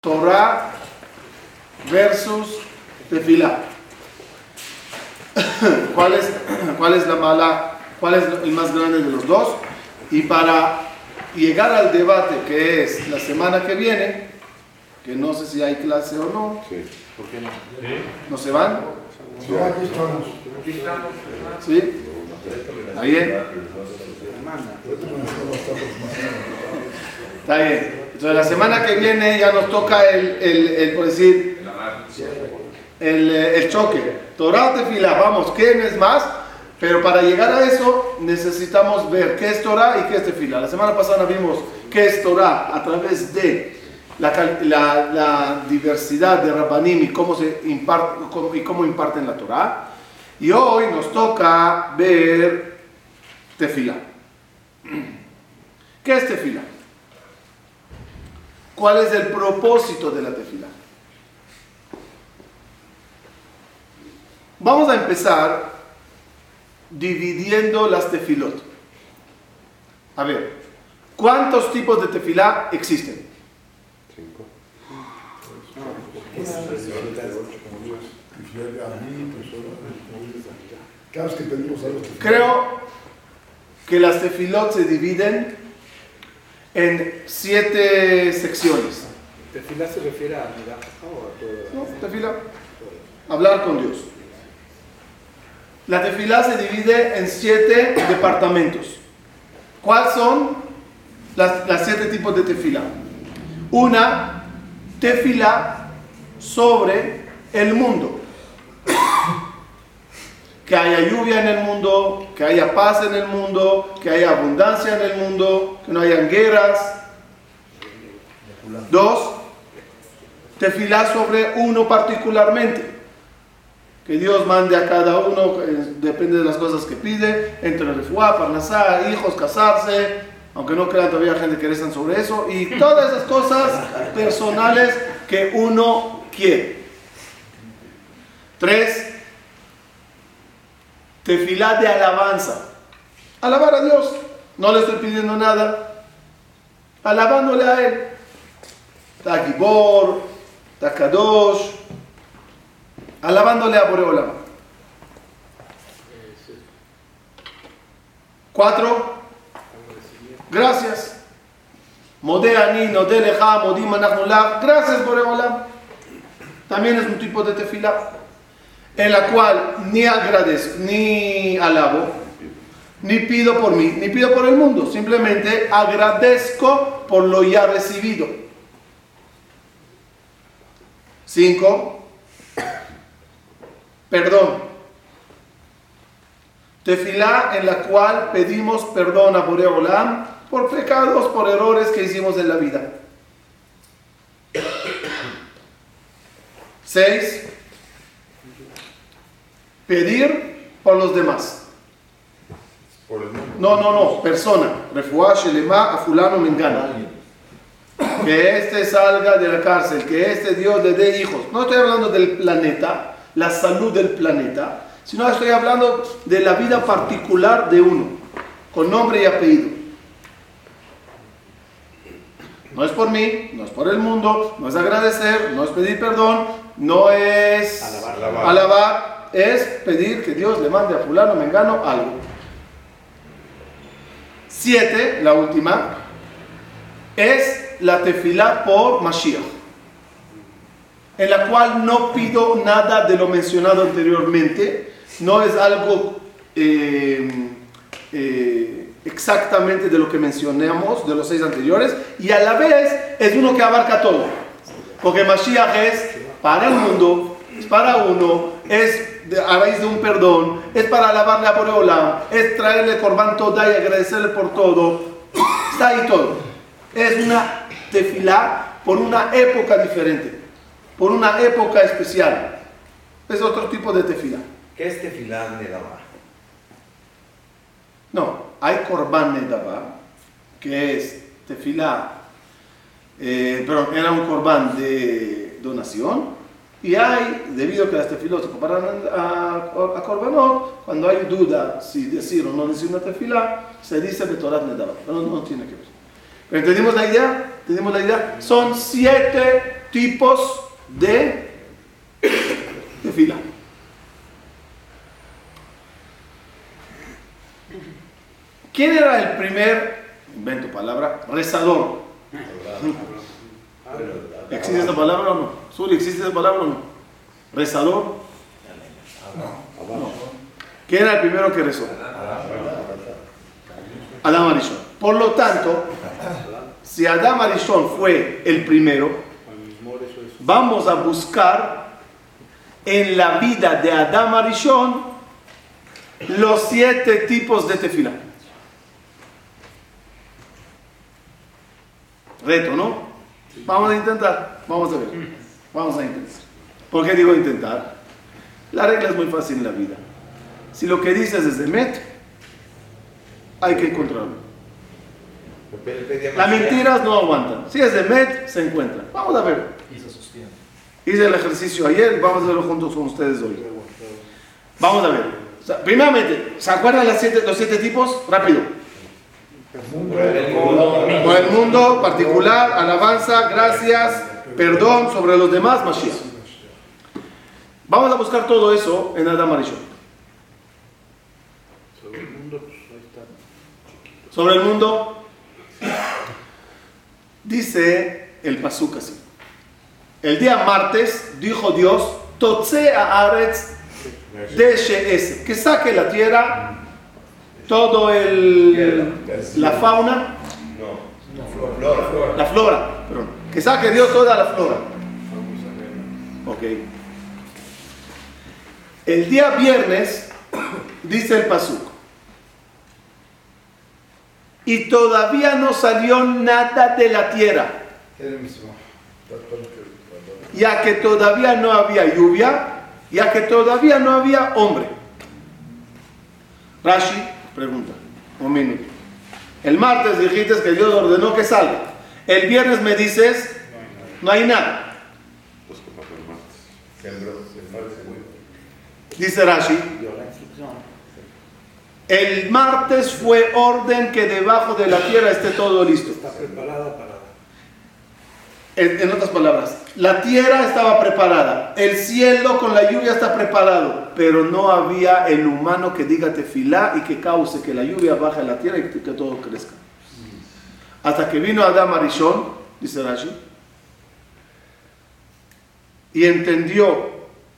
Torah versus tefilá. ¿Cuál es, ¿Cuál es la mala? ¿Cuál es el más grande de los dos? Y para llegar al debate que es la semana que viene, que no sé si hay clase o no. Sí. ¿Por qué no? ¿No se van? Sí, aquí estamos. ¿Sí? ¿Está bien? Está bien. Entonces la semana que viene ya nos toca el, el, el por decir, el, eh, el choque. Torah o tefilá, vamos, ¿quién es más? Pero para llegar a eso necesitamos ver qué es Torah y qué es tefilá. La semana pasada vimos qué es Torah a través de la, la- diversidad de Rabbanim y cómo, se imparte, y cómo imparten la Torah. Y hoy nos toca ver tefilá. ¿Qué es tefilá? ¿Cuál es el propósito de la tefilá? Vamos a empezar dividiendo las tefilot. A ver, ¿cuántos tipos de tefilá existen? Cinco. Creo que las tefilot se dividen en siete secciones. ¿Tefilá se refiere a mirar o a todo? ¿No? Tefilá. Hablar con Dios. La tefilá se divide en siete departamentos. ¿Cuáles son las, las siete tipos de tefilá? Una, tefilá sobre el mundo. Que haya lluvia en el mundo, que haya paz en el mundo, que haya abundancia en el mundo, que no hayan guerras. Dos, tefilá sobre uno particularmente. Que Dios mande a cada uno, eh, depende de las cosas que pide, entre refuá, parnasá, hijos, casarse, aunque no crean todavía gente que rezan sobre eso, y todas esas cosas personales que uno quiere. Tres, tefilá de alabanza. Alabar a Dios, no le estoy pidiendo nada, alabándole a Él. Tagibor, Takadosh, alabándole a Boreolam. Cuatro, gracias. Modeani, Nodeleja, Modim gracias Boreolam. También es un tipo de tefila en la cual ni agradezco, ni alabo, ni pido por mí, ni pido por el mundo. Simplemente agradezco por lo ya recibido. Cinco, perdón. Tefilá en la cual pedimos perdón a Boreolam por pecados, por errores que hicimos en la vida. Seis, pedir por los demás. Por el mundo. No, no, no, persona. Refuá, Shelema, a fulano mengano. Que este salga de la cárcel, que este Dios le dé hijos. No estoy hablando del planeta, la salud del planeta, sino estoy hablando de la vida particular de uno, con nombre y apellido. No es por mí, no es por el mundo, no es agradecer, no es pedir perdón, no es Alabar. alabar, es pedir que Dios le mande a fulano mengano algo. Siete, la última, es la tefilá por Mashiach, en la cual no pido nada de lo mencionado anteriormente, no es algo eh, eh, exactamente de lo que mencionamos, de los seis anteriores, y a la vez es uno que abarca todo, porque Mashiach es para el mundo, es para uno, es a raíz de un perdón, es para alabarle a Boreolam, es traerle Corban toda y agradecerle por todo, está ahí todo. Es una tefilá por una época diferente, por una época especial. Es otro tipo de tefilá. ¿Qué es tefilá nedabá? No, hay Corban Nedabá, que es tefilá, eh, perdón, era un Corban de donación, y hay, debido a que las tefilot se comparan a, a Corbanot, cuando hay duda si decir o no decir una tefilá, se dice Betorat Nedabá, pero no, no tiene que ver. ¿Pero ¿Entendimos la idea? ¿Entendimos la idea? Son siete tipos de tefila. ¿Quién era el primer, invento palabra, rezador? ¿Existe esa palabra o no? Suri, ¿existe esa palabra o no? ¿Rezador? No. ¿Quién era el primero que rezó? Adán Arishon. Por lo tanto, si Adán Arishon fue el primero, vamos a buscar en la vida de Adán Arishon los siete tipos de tefila. Reto, ¿no? Vamos a intentar, vamos a ver. Vamos a intentar. ¿Por qué digo intentar? La regla es muy fácil en la vida. Si lo que dices es de Met, hay que encontrarlo. Las mentiras no aguantan. Si es de Met, se encuentra. Vamos a ver. Hice el ejercicio ayer, vamos a hacerlo juntos con ustedes hoy. Vamos a ver. O sea, primeramente, ¿se acuerdan las siete- los siete tipos? Rápido. Por el mundo, particular, alabanza, gracias, perdón sobre los demás, Mashiach. Vamos a buscar todo eso en Adam Arishon. Sobre el mundo, pues ahí está. Sobre el mundo, dice el Pasuk así. El día martes dijo Dios, Totse a Aretz de que saque la tierra todo el la fauna, la flora, perdón, que saque Dios toda la flora. Ok. El día viernes dice el Pasuk. Y todavía no salió nada de la tierra, ya que todavía no había lluvia, ya que todavía no había hombre. Rashi pregunta, un minuto. El martes dijiste que Dios ordenó que salga. El viernes me dices, no hay nada. Dice Rashi, el martes fue orden que debajo de la tierra esté todo listo. Está preparada para. En, en otras palabras, la tierra estaba preparada, el cielo con la lluvia está preparado, pero no había el humano que diga tefilá y que cause que la lluvia baje a la tierra y que, que todo crezca. Hasta que vino Adam Arishon, dice Rashi, y entendió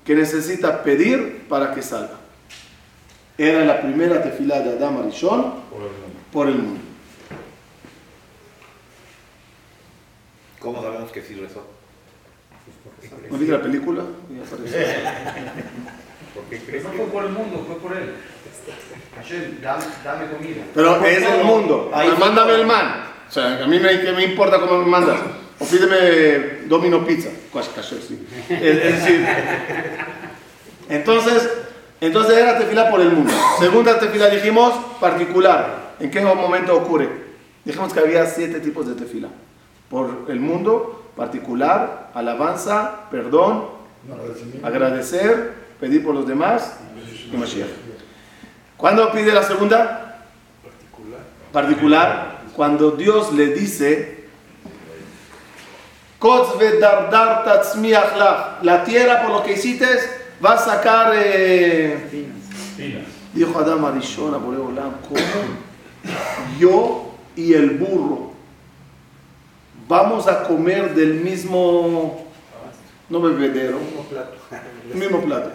que necesita pedir para que salga. Era la primera tefilá de Adam Arishon por el mundo. ¿Cómo sabemos que sí rezó? ¿No viste la película? Ya aparece. ¿Por qué crees No fue por el mundo, fue por él. Hashem, dame, dame comida. Pero es el mundo. Ahí mándame el man. O sea, a mí me, ¿qué me importa cómo me mandas. O pídeme Domino Pizza. Cuas- caché, sí. Es, es decir, entonces, entonces era tefila por el mundo. Segunda tefila dijimos particular. ¿En qué momento ocurre? Dijimos que había siete tipos de tefila. Por el mundo, particular, alabanza, perdón, agradecer, pedir por los demás y Mashiach. ¿Cuándo pide la segunda? particular. particular cuando Dios le dice la tierra por lo que hiciste va a sacar eh, dijo Adam Arishon a Boreolam ¿cómo? yo y el burro vamos a comer del mismo no bebedero Mismo plato. mismo plato.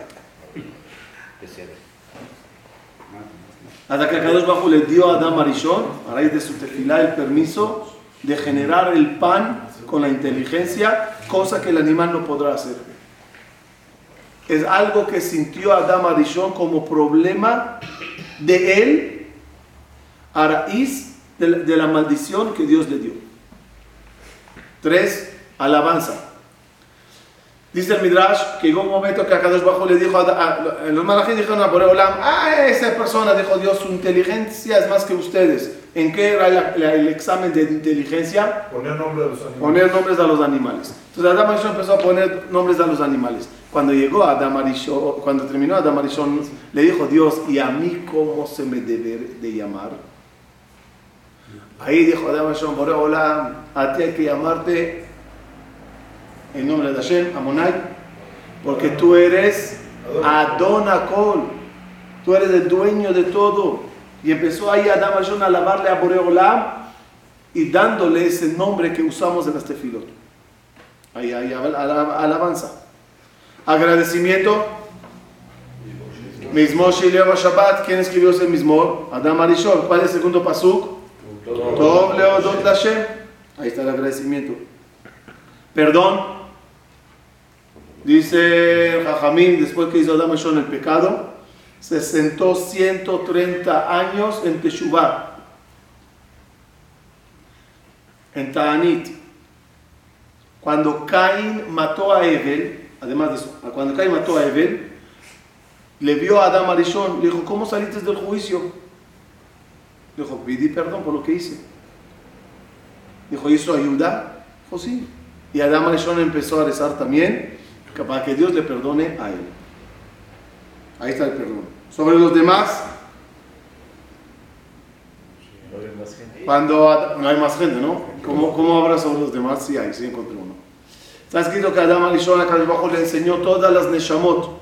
Hasta que Bajo le dio a Adam Arishon, a raíz de su tefilá, el permiso de generar el pan con la inteligencia, cosa que el animal no podrá hacer. Es algo que sintió Adam Arishon como problema de él a raíz de la maldición que Dios le dio. Tres, alabanza. Dice el Midrash que llegó un momento que Akadosh Bajo le dijo a, a- los malajim dijeron a Boreolam, ah, esa persona, dijo Dios, su inteligencia es más que ustedes. ¿En qué era la- la- el examen de inteligencia? Poner nombre a los animales. Poner nombres a los animales. Entonces Adam Arishon empezó a poner nombres a los animales. Cuando llegó Adam Arishon, cuando terminó Adam Arishon, le dijo Dios, ¿y a mí cómo se me debe de llamar? Ahí dijo Adam Arishon, Boreolam, a ti hay que llamarte en nombre de Hashem, Amonai, porque tú eres Adonakol, tú eres el dueño de todo. Y empezó ahí Adam Arishon a alabarle a Boreolam y dándole ese nombre que usamos en este tefilot. Ahí hay alabanza. Agradecimiento. Mismor Shileva Shabbat. ¿Quién escribió ese mismor? Adam Arishon. ¿Cuál es el segundo pasuk? Tov Leodot Lashem. Ahí está el agradecimiento. Perdón. Dice Jajamín, después que hizo Adam Arishon el pecado, se sentó 130 años en Teshuvah. En Ta'anit. Cuando Caín mató a Evel, además de eso, cuando Caín mató a Evel, le vio a Adam Arishon, le dijo, ¿cómo saliste del juicio? Le dijo, pedí perdón por lo que hice. Dijo, ¿y eso ayuda? Dijo, sí. Y Adam Arishon empezó a rezar también para que Dios le perdone a él. Ahí está el perdón. Sobre los demás, cuando no hay más gente, ¿no? ¿Cómo, cómo habrá sobre los demás? Sí hay, sí encontré uno. Está escrito que Adam Arishon acá debajo le enseñó todas las Neshamot.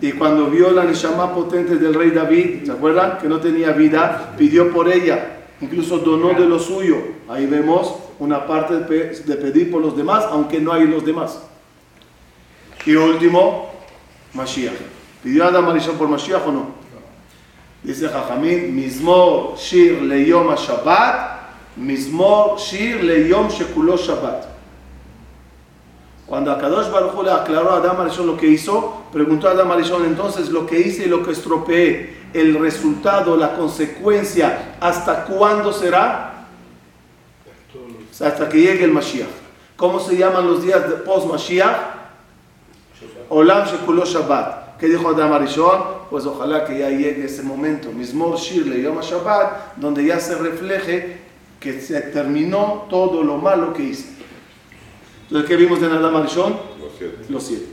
Y cuando vio la Neshama potente del rey David, ¿se acuerdan? Que no tenía vida, pidió por ella, incluso donó de lo suyo. Ahí vemos una parte de pedir por los demás, aunque no hay los demás. Y último, Mashiach. ¿Pidió Adam Arishon por Mashiach o no? Dice Jajamín, Mismor Shir Leyom Shabbat, Mismor Shir Leyom Shekulo Shabbat. Cuando Akadosh Baruch le aclaró a Adam Arishon lo que hizo, preguntó a Adam Arishon entonces lo que hice y lo que estropeé, el resultado, la consecuencia, ¿hasta cuándo será? Hasta que llegue el Mashiach. ¿Cómo se llaman los días de post-Mashiach? Olam Shekulo Shabbat. ¿Qué dijo Adam Arishon? Pues ojalá que ya llegue ese momento, Mismor Shir Le Yom Shabbat, donde ya se refleje que se terminó todo lo malo que hice. Entonces, ¿qué vimos en Adam Arishon? Los siete. Los siete.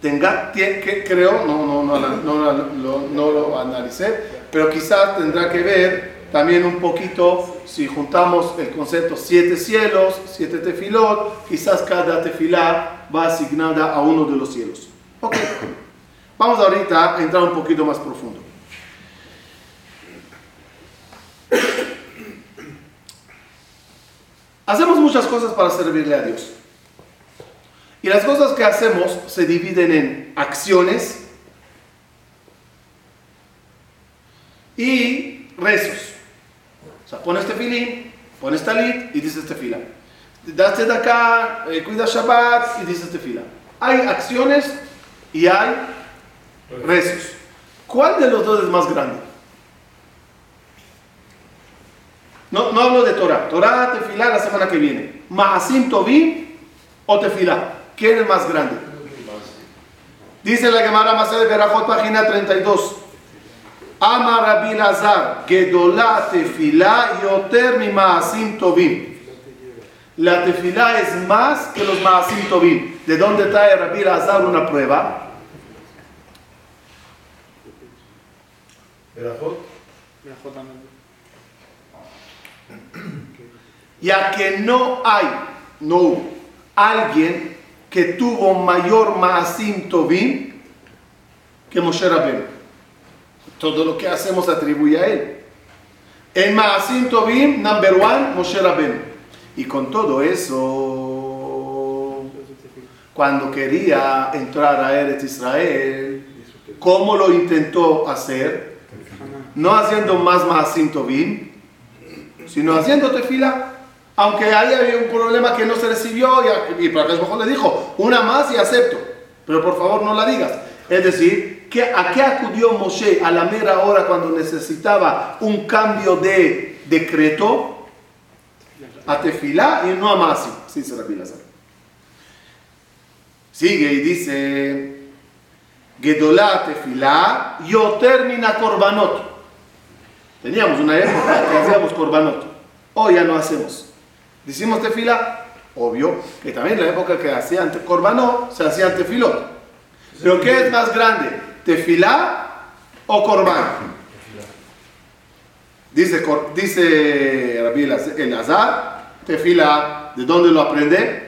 Tenga, tie- que, creo, no, no, no, no, no, lo- no lo analicé, pero quizás tendrá que ver también un poquito, si juntamos el concepto siete cielos, siete tefilot, quizás cada tefilá va asignada a uno de los cielos. Ok, vamos ahorita a entrar un poquito más profundo. Hacemos muchas cosas para servirle a Dios. Y las cosas que hacemos se dividen en acciones y rezos. O sea, pones tefilín, pones talit y dices tefila. Das de acá, eh, cuidas Shabbat y dices tefila. Hay acciones y hay rezos. ¿Cuál de los dos es más grande? No, no hablo de Torah. Torah, tefilá la semana que viene. Maasim Tovim o tefilá. ¿Quién es más grande? Dice la Gemara Masé de Berajot, página 32. Ama Rabbi Lazar, Gedolá tefilá yoter mi Maasim Tovim. La tefilá es más que los Maasim Tovim. ¿De dónde trae Rabbi Lazar una prueba? ya que no hay, no hubo, alguien que tuvo mayor Maasim Tovim que Moshe Rabbeinu. Todo lo que hacemos atribuye a él. En Maasim Tovim, number one, Moshe Rabbeinu. Y con todo eso, cuando quería entrar a Eretz Israel, ¿cómo lo intentó hacer? No haciendo más Maasim Tovim, sino haciendo tefila. Aunque ahí había un problema que no se recibió y, para que mejor le dijo, una más y acepto. Pero por favor no la digas. Es decir, ¿a qué acudió Moshe a la mera hora cuando necesitaba un cambio de decreto? A tefilá y no a Masi. Sí, se. Sigue y dice, Gedolá tefilá, yo termina korbanot. Teníamos una época que hacíamos korbanot. Hoy ya no hacemos. Decimos tefila, obvio que también la época que hacían korbanot se hacían tefilot. Pero ¿qué es más grande? tefilá o corbán. Dice, dice Rabbi el Azar, tefilá, ¿de dónde lo aprende?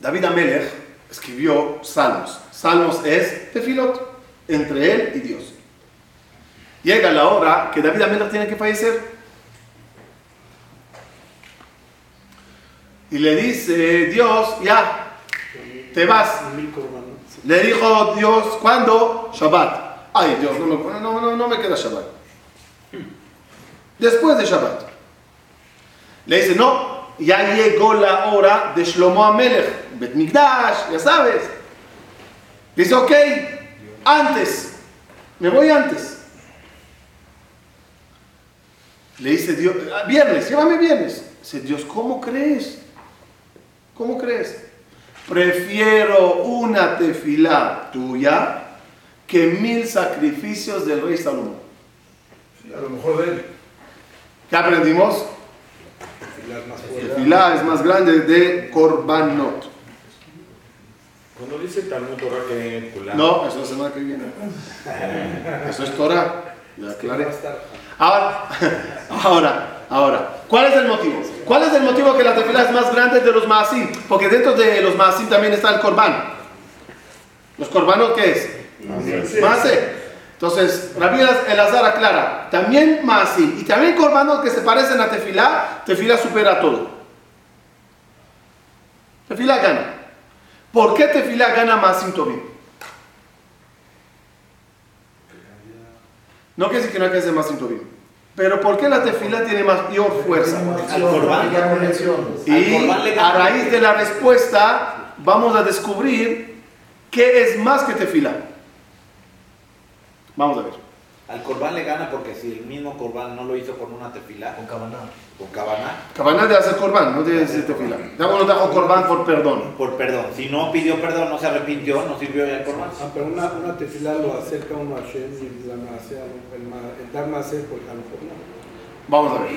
David Amelech escribió Salmos. Salmos es tefilot, entre él y Dios. Llega la hora que David Amelech tiene que fallecer. Y le dice Dios, ya, te vas. Le dijo Dios, ¿cuándo? Shabbat. Ay, Dios, no me, no, no, me queda Shabbat. Después de Shabbat. Le dice, no, ya llegó la hora de Shlomo Amelech, Bet Mikdash, ya sabes. Dice, ok, antes, me voy antes. Le dice Dios, "Ah, viernes, llévame viernes. Dice Dios, ¿cómo crees? ¿Cómo crees? Prefiero una tefilá tuya que mil sacrificios del rey Salomón. Sí, a lo mejor de él. ¿Qué aprendimos? Filar más fuerte. Tefilá es más grande de Korbanot. Cuando dice Talmud Torah que Kulam, No, eso es la semana que viene. Eso es Torah. Ya aclaré. Ahora, ahora, ahora, ¿cuál es el motivo? ¿Cuál es el motivo que la tefilá es más grande de los maasim? Porque dentro de los maasim también está el korban. ¿Los korbanos qué es? Maase. Entonces, Rabbi Elazar aclara, también maasim y también korbanos que se parecen a tefilá, tefilá supera todo. Tefilá gana. ¿Por qué tefilá gana maasim tobim? No quiere decir que no hay que hacer maasim tobim. Pero ¿por qué la tefilá tiene mayor fuerza? Al. Y a raíz de la respuesta vamos a descubrir qué es más que tefila. Vamos a ver. Al Corbán le gana porque si el mismo Corbán no lo hizo con una tefilá. Con Cabaná. Con Cabaná. Cabaná de hacer Corbán, no de hacer tefilá. Damos los Corbán por perdón. Por perdón. Si no pidió perdón, no se arrepintió, no sirvió el Corbán. Ah, pero una, una tefilá lo acerca uno a Shem y la masea, el, dar más por el Vamos a ver.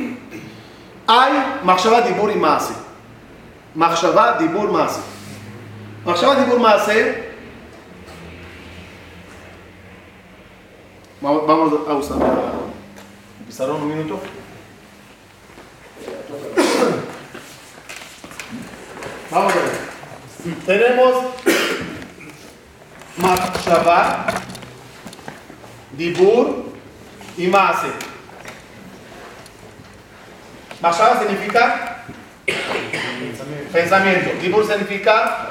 Hay Machshava Dibur y Maase. Machshava Dibur Maase. Machshava Dibur Maase Vamos, a usar. ¿Empezaron un minuto? Vamos a ver. Tenemos Makshava, Dibur y Mase. Makshava significa pensamiento. Dibur significa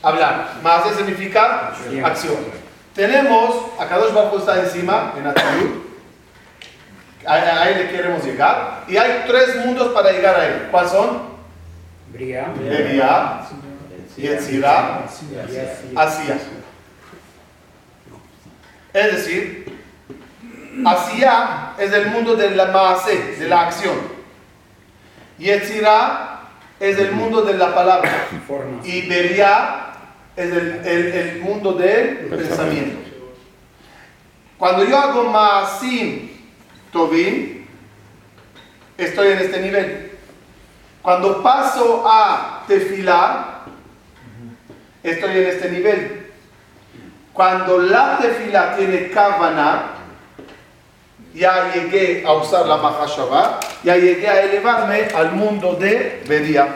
hablar. Mase significa acción. Tenemos, acá dos Baruj está encima, en Atayud. A, a él le queremos llegar. Y hay tres mundos para llegar a él. ¿Cuáles son? Bria, Beria, Yetzirah, Asia. Es decir, Asia es el mundo de la maase, de la acción. Yetzirah es el mundo de la palabra. Y Beria es el, el- el mundo del pensamiento. Cuando yo hago Maasim Tovim, estoy en este nivel. Cuando paso a Tefilá, estoy en este nivel. Cuando la Tefilá tiene Kavaná, ya llegué a usar la Mahashava, ya llegué a elevarme al mundo de Beria.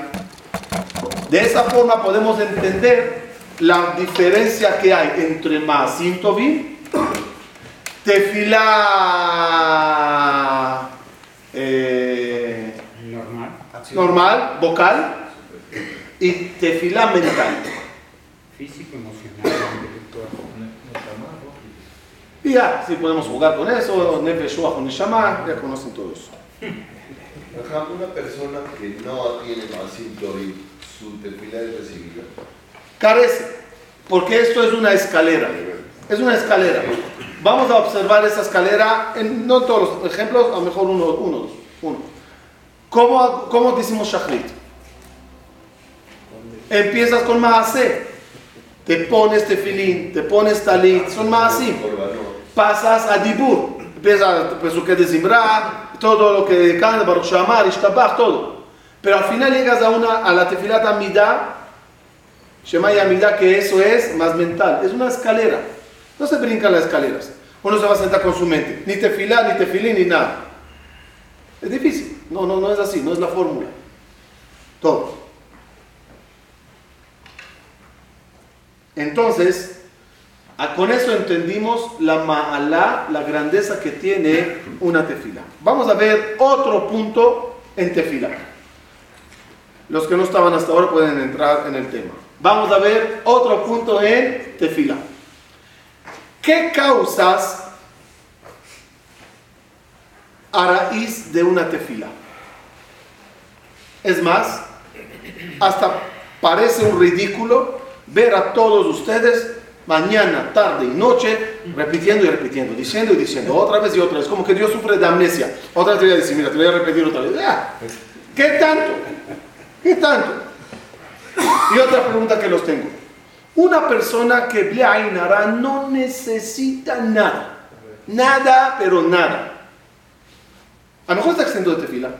De esa forma podemos entender la diferencia que hay entre Maasim Tovim, Tefilá eh, Normal. normal, vocal, y Tefilá mental. Físico, emocional, intelectual. Y ya, si podemos jugar con eso, Nefesh o Neshama, ya conocen todo eso. Una persona que no tiene y su tefila es recibida. Carece, porque esto es una escalera. Es una escalera. Vamos a observar esa escalera, en, no todos los ejemplos, a lo mejor uno, uno, uno. ¿Cómo, cómo decimos Shachrit? Empiezas con Maaseh. Te pones tefilín, te pones talit, son Maasim. Pasas a Dibur. Empieza Pesuke de Zimra, todo lo que canta, Baruch Shamar, Ishtabach, todo. Pero al final llegas a, una, a la Tefilat Amidah, Shema y Amidah, que eso es más mental. Es una escalera. No se brincan las escaleras. Uno se va a sentar con su mente. Ni tefilá, ni tefilín, ni nada. Es difícil. No, no, no es así. No es la fórmula. Todo. Entonces, con eso entendimos la ma'alá, la grandeza que tiene una tefila. Vamos a ver otro punto en tefila. Los que no estaban hasta ahora pueden entrar en el tema. Vamos a ver otro punto en tefila. ¿Qué causas a raíz de una tefila? Es más, hasta parece un ridículo ver a todos ustedes mañana, tarde y noche repitiendo y repitiendo, diciendo y diciendo, otra vez y otra vez, como que Dios sufre de amnesia. Otra vez te voy a decir, mira, te voy a repetir otra vez. ¿Qué tanto? ¿Qué tanto? Y otra pregunta que los tengo. Una persona que Bleainara no necesita nada. Nada, pero nada. A lo mejor está exento de tefila.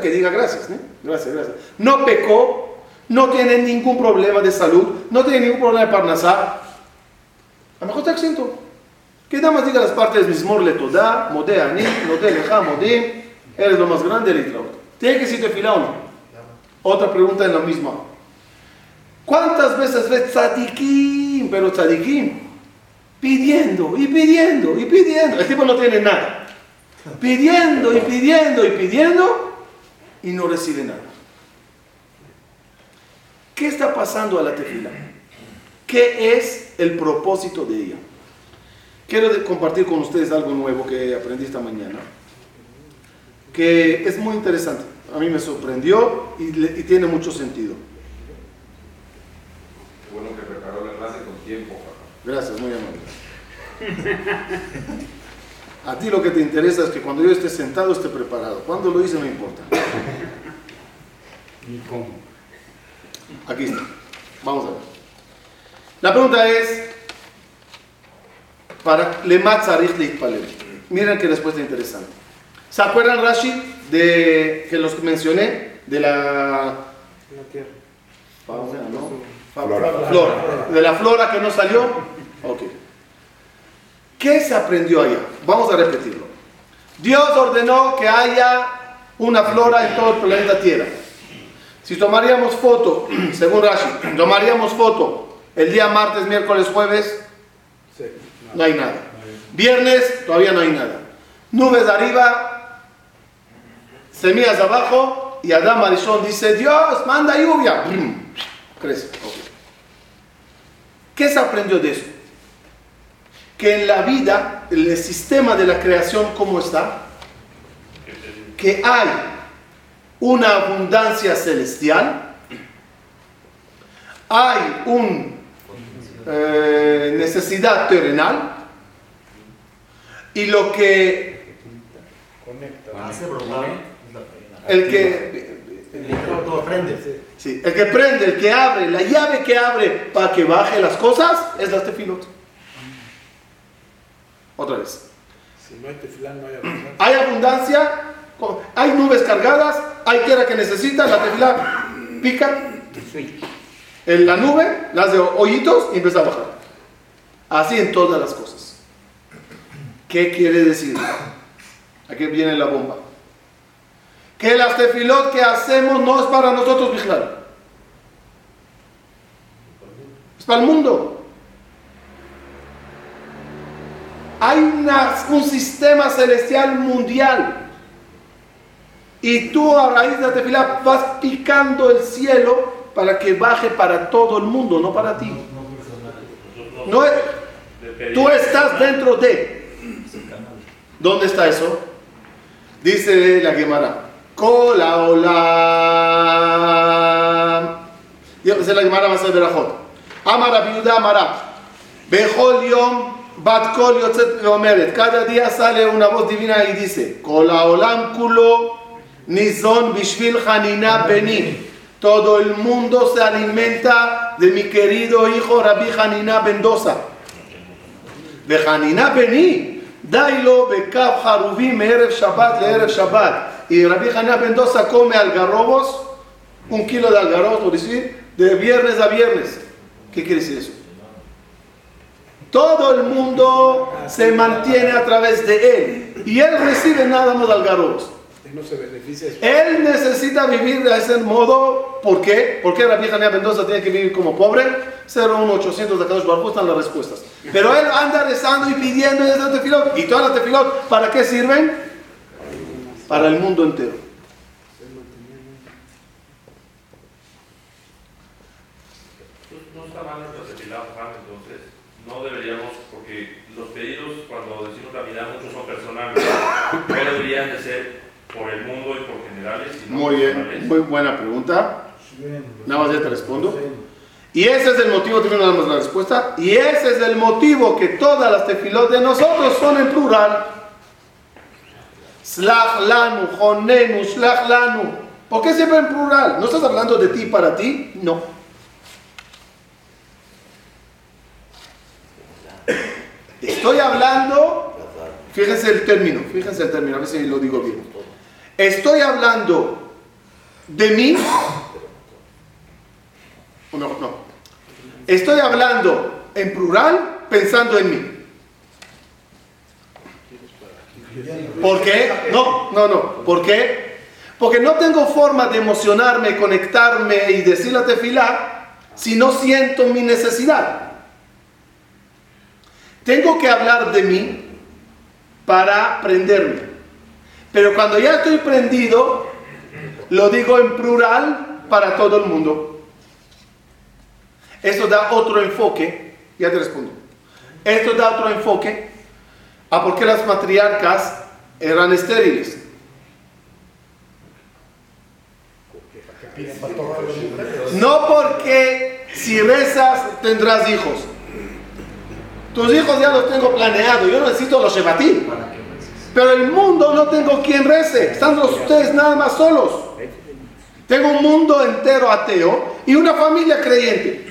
Que diga gracias. Gracias, gracias. No pecó, no tiene ningún problema de salud, no tiene ningún problema de parnasá. A lo mejor está exento. Que nada más diga las partes mismor le toda, modé ani, modé leja, modé, eres lo más grande, el ¿Tiene que decir tefila o no? Otra pregunta en la misma. ¿Cuántas veces ves tzadikim, pero tzadikim? Pidiendo y pidiendo y pidiendo. El tipo no tiene nada. Pidiendo y pidiendo y pidiendo y no recibe nada. ¿Qué está pasando a la tefila? ¿Qué es el propósito de ella? Quiero compartir con ustedes algo nuevo que aprendí esta mañana, que es muy interesante. A mí me sorprendió y, le- y tiene mucho sentido. Qué bueno que preparó la clase con tiempo, papá. Gracias, muy amable. A ti lo que te interesa es que cuando yo esté sentado esté preparado. Cuando lo hice no importa. ¿Y cómo? Aquí está. Vamos a ver. La pregunta es, para Lemat Leitpalel. Miren qué respuesta interesante. ¿Se acuerdan, Rashi, de que los que mencioné? De la... La tierra. fauna, ¿no? Flora. Flora. De la flora que no salió. Ok. ¿Qué se aprendió allá? Vamos a repetirlo. Dios ordenó que haya una flora en todo el planeta Tierra. Si tomaríamos foto, según Rashi, tomaríamos foto el día martes, miércoles, jueves, Sí. no hay nada. Viernes, todavía no hay nada. Nubes de arriba, semillas abajo, y Adán Marisón dice, Dios, manda lluvia. Brum, Crece. ¿Qué se aprendió de eso? Que en la vida, el sistema de la creación, ¿cómo está? Que hay una abundancia celestial, hay una necesidad terrenal, y lo que Hace brotar. El que Todo prende. sí, el que prende, el que abre, la llave que abre para que baje las cosas es la tefilot. Otra vez. Si no hay tefilán, no hay abundancia. Hay abundancia, co- hay nubes cargadas, hay tierra que necesita, la tefila pica en la nube, las de hoyitos y empieza a bajar. Así en todas las cosas. ¿Qué quiere decir? Aquí viene la bomba. Que las que hacemos no es para nosotros, vigilar. Es para el mundo. Hay un sistema celestial mundial. Y tú a raíz de la vas picando el cielo para que baje para todo el mundo, no para ti. No es- tú estás dentro de. ¿Dónde está eso? Dice la Gemara. Kola olam. Yo sé la Gemara va a ser Berajot. Amara viuda Amara. Bejol yom bat kol yotzet veomeret. Cada día sale una voz divina y dice: Kola olam kulo nizon bishvil hanina beni. Todo el mundo se alimenta de mi querido hijo Rabbi Hanina Mendoza. De Hanina Beni. Dailo bekaf harubim erev Shabbat erev Shabbat. Y Rabbi Hanina Mendoza come algarrobos, un kilo de algarrobos, por decir, de viernes a viernes. ¿Qué quiere decir eso? Todo el mundo se mantiene a través de él. Y él recibe nada más algarrobos. No se beneficia. Él necesita vivir de ese modo. ¿Por qué? ¿Por qué la vieja Nea Mendoza tiene que vivir como pobre? 01800 de Kadosh Baruj Hu están las respuestas. Pero él anda rezando y pidiendo y tefilot. ¿Y todas las tefilot para qué sirven? Para el mundo entero. No está mal nuestra tefilá, Juan, entonces no deberíamos, porque los pedidos cuando decimos la vida muchos son personales, no deberían de ser por el mundo y por generales, sino Muy bien, personales. muy buena pregunta. Nada más ya te respondo. Y ese es el motivo, tengo nada más la respuesta. Y ese es el motivo que todas las tefilot de nosotros son en plural. Slach lanu, jonenu, slach lanu. ¿Por qué siempre en plural? ¿No estás hablando de ti para ti? No. Estoy hablando, fíjense el término, fíjense el término, a ver si lo digo bien. Estoy hablando de mí. No, no. Estoy hablando en plural pensando en mí. ¿Por qué? No, no, no. ¿Por qué? Porque no tengo forma de emocionarme, conectarme y decir la tefilá si no siento mi necesidad. Tengo que hablar de mí para prenderme. Pero cuando ya estoy prendido, lo digo en plural para todo el mundo. Esto da otro enfoque, ya te respondo. Esto da otro enfoque a por las matriarcas eran estériles. No porque si rezas tendrás hijos. Tus hijos ya los tengo planeados, yo necesito los Shevatim. Pero el mundo no tengo quien rece, están los- ustedes nada más solos. Tengo un mundo entero ateo y una familia creyente.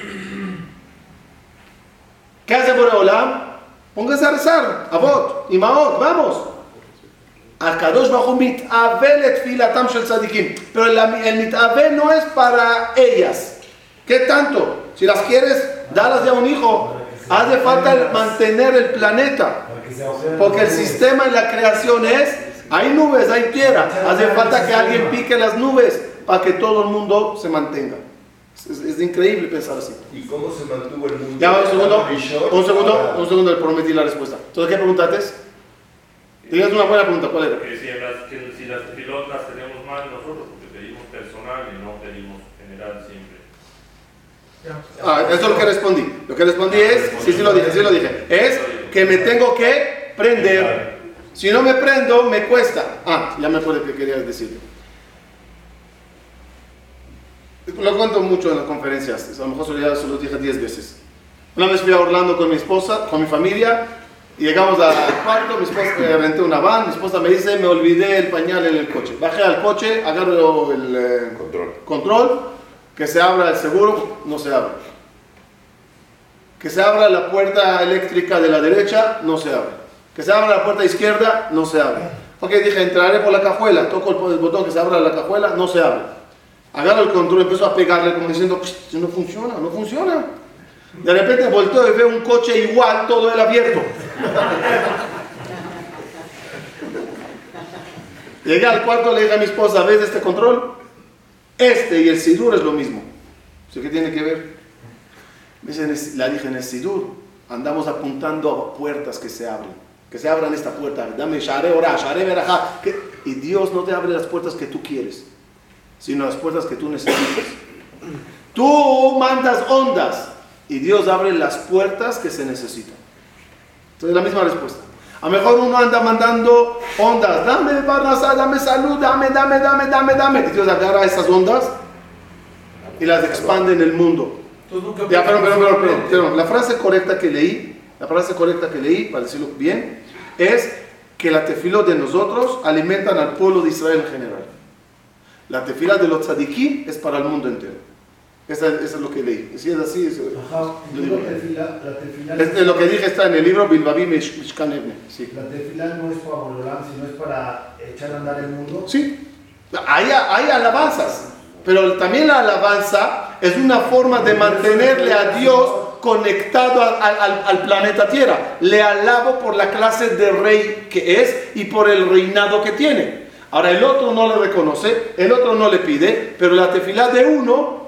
¿Qué hace Boreolam? Póngase a rezar, Avot, Imaot, vamos. Akadosh Bajo filatam shel tzadikim. Pero el, el mitave no es para ellas. ¿Qué tanto? Si las quieres, dalas ya a un hijo. Hace falta mantener el planeta. Porque el sistema en la creación es, hay nubes, hay tierra. Hace falta que alguien pique las nubes para que todo el mundo se mantenga. Es, es increíble pensar así. ¿Y cómo se mantuvo el mundo? Ya, un segundo, un segundo, para- un segundo, le prometí la respuesta. Entonces, ¿qué preguntaste? Tenías una buena pregunta, ¿cuál era? Que si, en las, que si las tefilot las tenemos mal nosotros, porque pedimos personal y no pedimos general siempre. Ah, eso es lo que respondí. Lo que respondí es, sí, sí lo dije, sí lo dije, es que me tengo que prender. Si no me prendo, me cuesta. Ah, ya me acuerdo que querías decir. Lo cuento mucho en las conferencias, a lo mejor ya se lo dije 10 veces. Una vez fui a Orlando con mi esposa, con mi familia, y llegamos al cuarto, mi esposa, eh, renté una van, mi esposa me dice, me olvidé el pañal en el coche. Bajé al coche, agarro el eh, Control. control, que se abra el seguro, no se abre. Que se abra la puerta eléctrica de la derecha, no se abre. Que se abra la puerta izquierda, no se abre. Ok, dije, entraré por la cajuela, toco el, el botón que se abra la cajuela, no se abre. Agarro el control, empiezo a pegarle como diciendo, "Psh, no funciona, no funciona. De repente volteo y veo un coche igual, todo el abierto. Llegué al cuarto, le dije a mi esposa, ¿ves este control? Este y el Sidur es lo mismo. ¿Sí qué tiene que ver? Me dice, la dije en el Sidur, andamos apuntando a puertas que se abren. Que se abran esta puerta. Dame share ora, share verajá. Y Dios no te abre las puertas que tú quieres, sino las puertas que tú necesitas. Tú mandas ondas y Dios abre las puertas que se necesitan. Entonces la misma respuesta. A lo mejor uno anda mandando ondas, dame Barnasá, dame salud, dame, dame, dame, dame, dame. Y Dios agarra esas ondas y las expande en el mundo. Ya, perdón, perdón, simplemente- perdón. La frase correcta que leí, la frase correcta que leí, para decirlo bien, es que la tefila de nosotros alimentan al pueblo de Israel en general. La tefila de los tzadikim es para el mundo entero. Eso es lo que leí. Si es así, eso- Ajá, y digo tefila, la tefila, es- es lo que dije está en el libro Bilbabi Mish- Mishkan Ebne. Sí. la tefila no es para Borolam, sino es para echar a andar el mundo. Sí, hay, hay alabanzas, pero también la alabanza es una forma de mantenerle a Dios conectado al, al- al planeta Tierra. Le alabo por la clase de rey que es y por el reinado que tiene. Ahora el otro no le reconoce, el otro no le pide, pero la tefilá de uno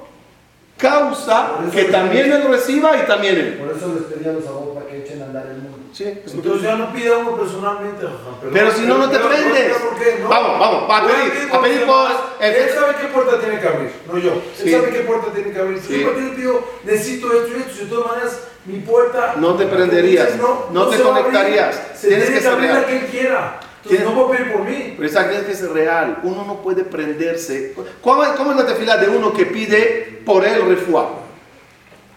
causa que le- también él reciba y también él. Por eso les pedí a los abogados para que echen a andar el mundo. Sí, Entonces ya no pide uno personalmente, Jajam, Pero si no, no te pero- prendes. ¿por qué? No. Vamos, vamos, va a pedir, a pedir por Él sabe qué puerta tiene que abrir, no yo. Él Sí. sabe qué puerta tiene que abrir. Si Sí. yo partido pido, necesito esto y esto, si de todas maneras mi puerta... No te prenderías, no te va a abrir, conectarías. Se Tienes tiene que abrir la que él quiera. Entonces no puedo pedir por mí. Pero esa es que es real. Uno no puede prenderse. ¿Cómo, es- cómo es la tefila de uno que pide por él refuá?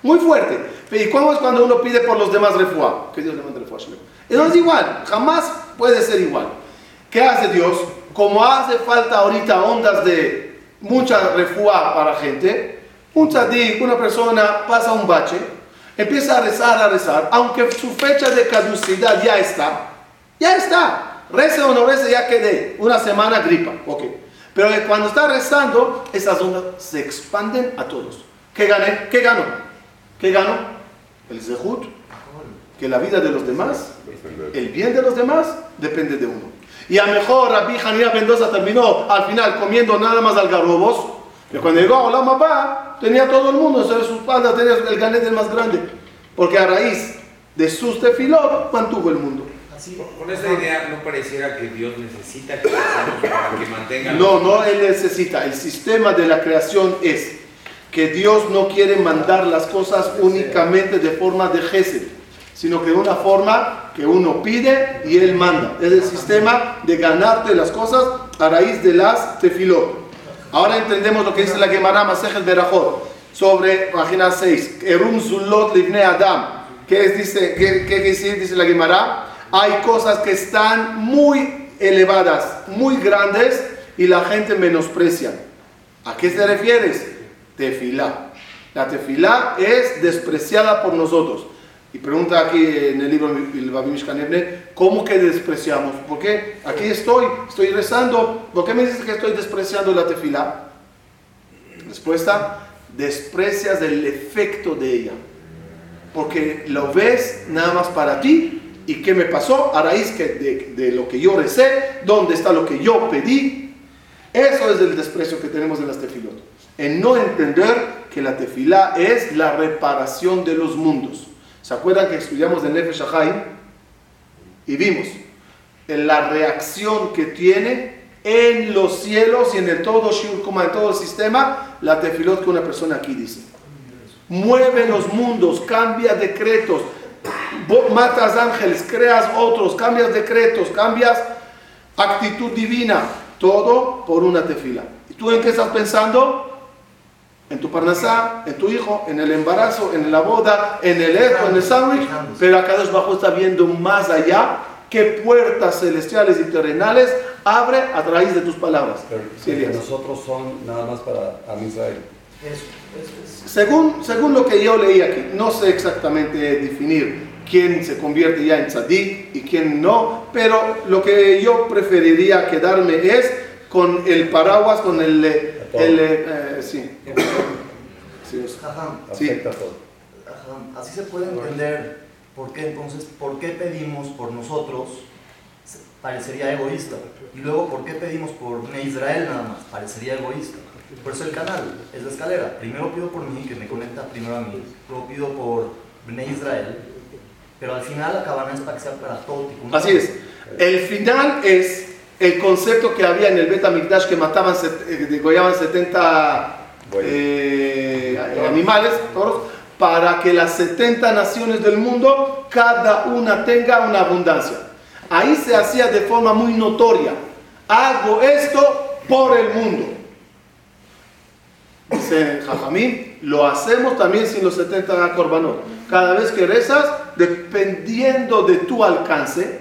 Muy fuerte. ¿Y cómo es cuando uno pide por los demás refuá? Que Dios le mande refuá. No es igual. Jamás puede ser igual. ¿Qué hace Dios? Como hace falta ahorita ondas de mucha refuá para gente, un tzadik, una persona pasa un bache, empieza a rezar, a rezar, aunque su fecha de caducidad ya está, ya está. Rece o no rece, ya quedé. Una semana gripa. Ok. Pero cuando está rezando, esas ondas se expanden a todos. ¿Qué gané? ¿Qué gano? ¿Qué gano? El zehut. Que la vida de los demás, el bien de los demás, depende de uno. Y a mejor Rabbi Hanina Mendoza terminó al final comiendo nada más algarrobos. Que cuando llegó a Olam tenía todo el mundo sobre su espalda, tenía el ganete más grande. Porque a raíz de sus tefilot mantuvo el mundo. Con esta idea no pareciera que Dios necesita que para que mantenga No, no él necesita. El sistema de la creación es que Dios no quiere mandar las cosas únicamente de forma de gesed, sino que de una forma que uno pide y él manda. Es el sistema de ganarte las cosas a raíz de las tefilot. Ahora entendemos lo que dice la Gemara Masejet Berajot sobre página 6. Erum Zulot Livne Adam. ¿Qué es, dice, qué, qué quiere decir? Dice la Gemara. Hay cosas que están muy elevadas, muy grandes y la gente menosprecia. ¿A qué se refieres? Tefilá. La tefilá es despreciada por nosotros. Y pregunta aquí en el libro el Babi Mishkan Ebne, ¿cómo que despreciamos? ¿Por qué? Aquí estoy, estoy rezando. ¿Por qué me dices que estoy despreciando la tefilá? Respuesta, desprecias el efecto de ella. Porque lo ves nada más para ti. ¿Y qué me pasó? A raíz que de, de lo que yo recé, ¿dónde está lo que yo pedí? Eso es el desprecio que tenemos en las tefilot. En no entender que la tefilá es la reparación de los mundos. ¿Se acuerdan que estudiamos en Nefesh? Y vimos en la reacción que tiene en los cielos y en el todo Shur, como en todo el sistema, la tefilot que una persona aquí dice. Mueve los mundos, cambia decretos, matas ángeles, creas otros, cambias decretos, cambias actitud divina, todo por una tefila. ¿Y tú en qué estás pensando? En tu parnasá, en tu hijo, en el embarazo, en la boda, en el eco, en el sándwich. Pero acá Dios bajo está viendo más allá qué puertas celestiales y terrenales abre a través de tus palabras. Pero Sí, nosotros son nada más para Am Según, según lo que yo leí aquí, no sé exactamente definir quién se convierte ya en tzadik y quién no, pero lo que yo preferiría quedarme es con el paraguas, con el... eh, el, eh, eh, sí. Sí, Sí. Así se puede entender por qué entonces, por qué pedimos por nosotros, parecería egoísta. Y luego, por qué pedimos por Israel nada más, parecería egoísta. Por eso el canal es la escalera. Primero pido por mí, que me conecta primero a mí. Luego pido por Bnei Israel. Pero al final la cabana es para que sea para todo. tipo. Así es. El final es el concepto que había en el Bet Mikdash que mataban, eh, degollaban 70 eh, animales, toros, para que las 70 naciones del mundo, cada una tenga una abundancia. Ahí se hacía de forma muy notoria. Hago esto por el mundo. Dice Jajamín, lo hacemos también sin los 70 corbanot. Cada vez que rezas, dependiendo de tu alcance,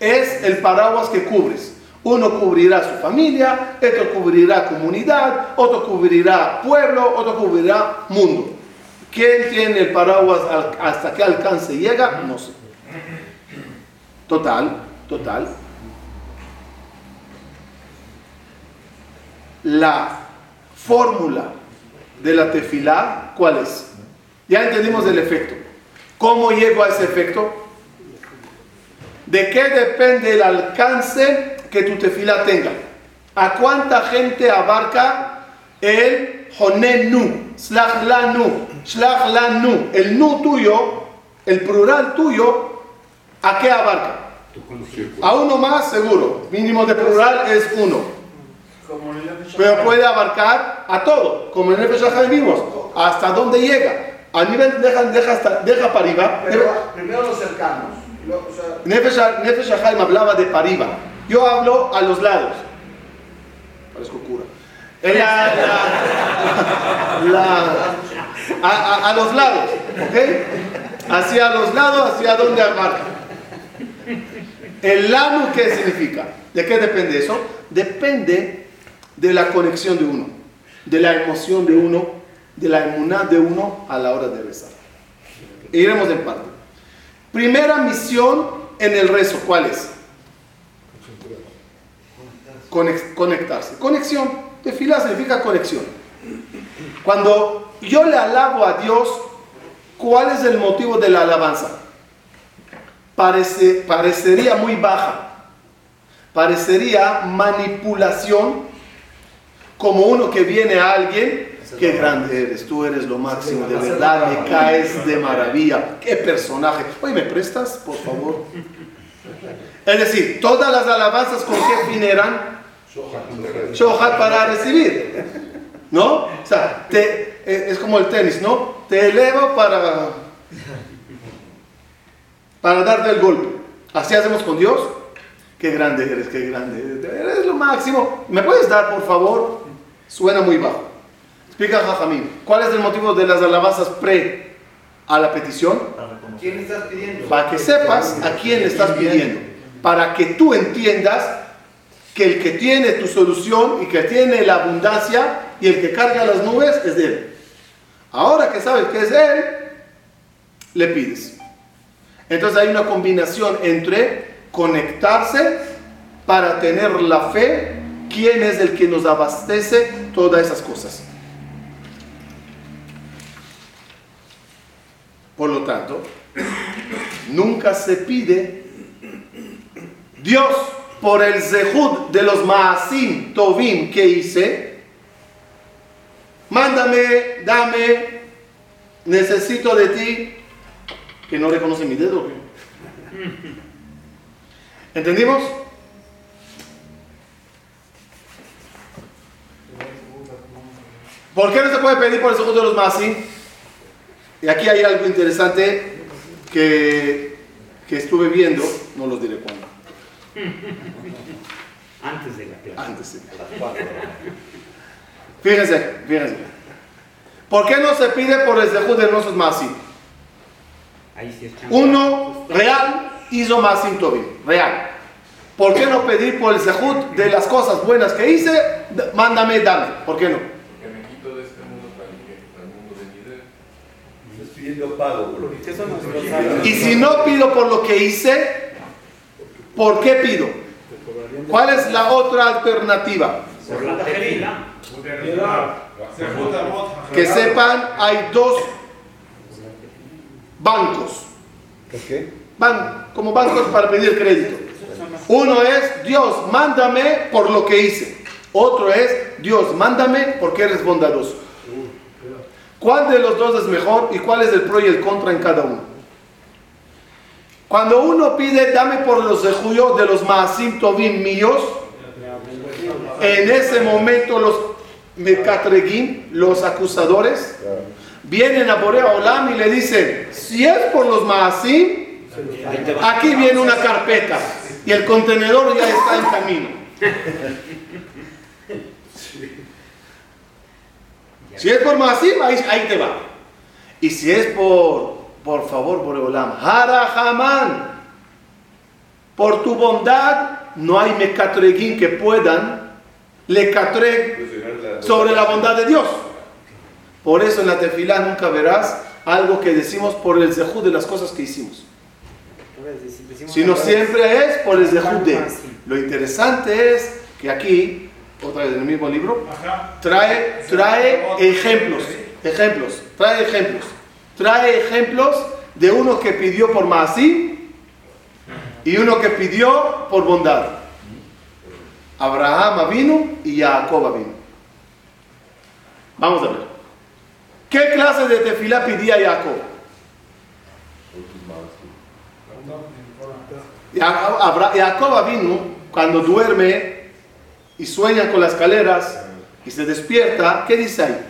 es el paraguas que cubres. Uno cubrirá su familia, otro cubrirá comunidad, otro cubrirá pueblo, otro cubrirá mundo. ¿Quién tiene el paraguas hasta qué alcance llega? No sé. Total, total. La fórmula de la tefilá, ¿cuál es? Ya entendimos el efecto. ¿Cómo llego a ese efecto? ¿De qué depende el alcance que tu tefilá tenga? ¿A cuánta gente abarca el honenu, slach lanu, shlach lanu? El nu tuyo, el plural tuyo, ¿a qué abarca? A uno más seguro, mínimo de plural es uno. Pero puede abarcar a todo, como en el Nefesh vimos, hasta dónde llega. A nivel deja, deja, hasta- deja para arriba. Pero primero los cercanos. luego, o sea, Nefesh, Nefesh Haim hablaba de para arriba. Yo hablo a los lados. Parezco cura. En la- la- la- a, a- a los lados, ¿ok? Hacia los lados, hacia donde abarca. El lanu, ¿qué significa? ¿De qué depende eso? Depende de la conexión de uno, de la emoción de uno, de la emuná de uno a la hora de rezar. E iremos en parte. Primera misión en el rezo, ¿cuál es? Conex- conectarse. Conexión. Tefilá significa conexión. Cuando yo le alabo a Dios, ¿cuál es el motivo de la alabanza? Parece, parecería muy baja. Parecería manipulación, como uno que viene a alguien, qué grande eres, tú eres lo máximo, de verdad, me caes de maravilla, qué personaje. Oye, ¿me prestas, por favor? Es decir, todas las alabanzas con qué fin eran? Shohat para recibir. ¿No? O sea, te- eh, es como el tenis, ¿no? Te elevo para, para darte el golpe. Así hacemos con Dios. Qué grande eres, qué grande eres. Eres lo máximo. ¿Me puedes dar, por favor? Suena muy bajo. Explica Jajamín. ¿Cuál es el motivo de las alabanzas pre a la petición? ¿Quién estás pidiendo? Para que sepas a quién le estás pidiendo. Para que tú entiendas que el que tiene tu solución y que tiene la abundancia y el que carga las nubes es de él. Ahora que sabes que es él, le pides. Entonces hay una combinación entre conectarse para tener la fe, quién es el que nos abastece todas esas cosas. Por lo tanto, nunca se pide Dios por el zehud de los maasim tovim que hice, mándame, dame, necesito de ti, que no reconoce mi dedo. ¿Entendimos? ¿Por qué no se puede pedir por el zehud de los maasim? Y aquí hay algo interesante que, que estuve viendo, no los diré cuándo. Antes de la clase. Antes sí. Fíjense, fíjense. ¿Por qué no se pide por el zehut de es chamba. Uno, real, hizo masim tobim. Real. ¿Por qué no pedir por el zehut de las cosas buenas que hice? Mándame, dame. ¿Por qué no? Que me quito de este mundo para el, para el mundo venidero. Pago por lo que. Y si no pido por lo que hice, ¿por qué pido? ¿Cuál es la otra alternativa? Por la tefila. Que sepan, hay dos bancos. Van como bancos para pedir crédito. Uno es, Dios, mándame por lo que hice. Otro es, Dios, mándame porque eres bondadoso. ¿Cuál de los dos es mejor y cuál es el pro y el contra en cada uno? Cuando uno pide, dame por los de Julio de los Maasim Tovim míos, en ese momento los Mekatregim, los acusadores, vienen a Borea Olam y le dicen, si es por los Maasim, aquí viene una carpeta y el contenedor ya está en camino. Si es por Maasim, ahí, ahí te va. Y si es por, por favor, por Olam, Harahaman, por tu bondad, no hay mecatregim que puedan lecatreg sobre la bondad de Dios. Por eso en la tefilá nunca verás algo que decimos por el zehud de las cosas que hicimos. Sino siempre es por el zehud de. Lo interesante es que aquí, otra vez en el mismo libro, trae, trae ejemplos, ejemplos, trae ejemplos, trae ejemplos de uno que pidió por Maasí y uno que pidió por bondad. Abraham vino y Jacob vino. Vamos a ver. ¿Qué clase de tefilá pedía Jacob? Jacob vino cuando duerme y sueña con las caleras y se despierta, ¿qué dice ahí?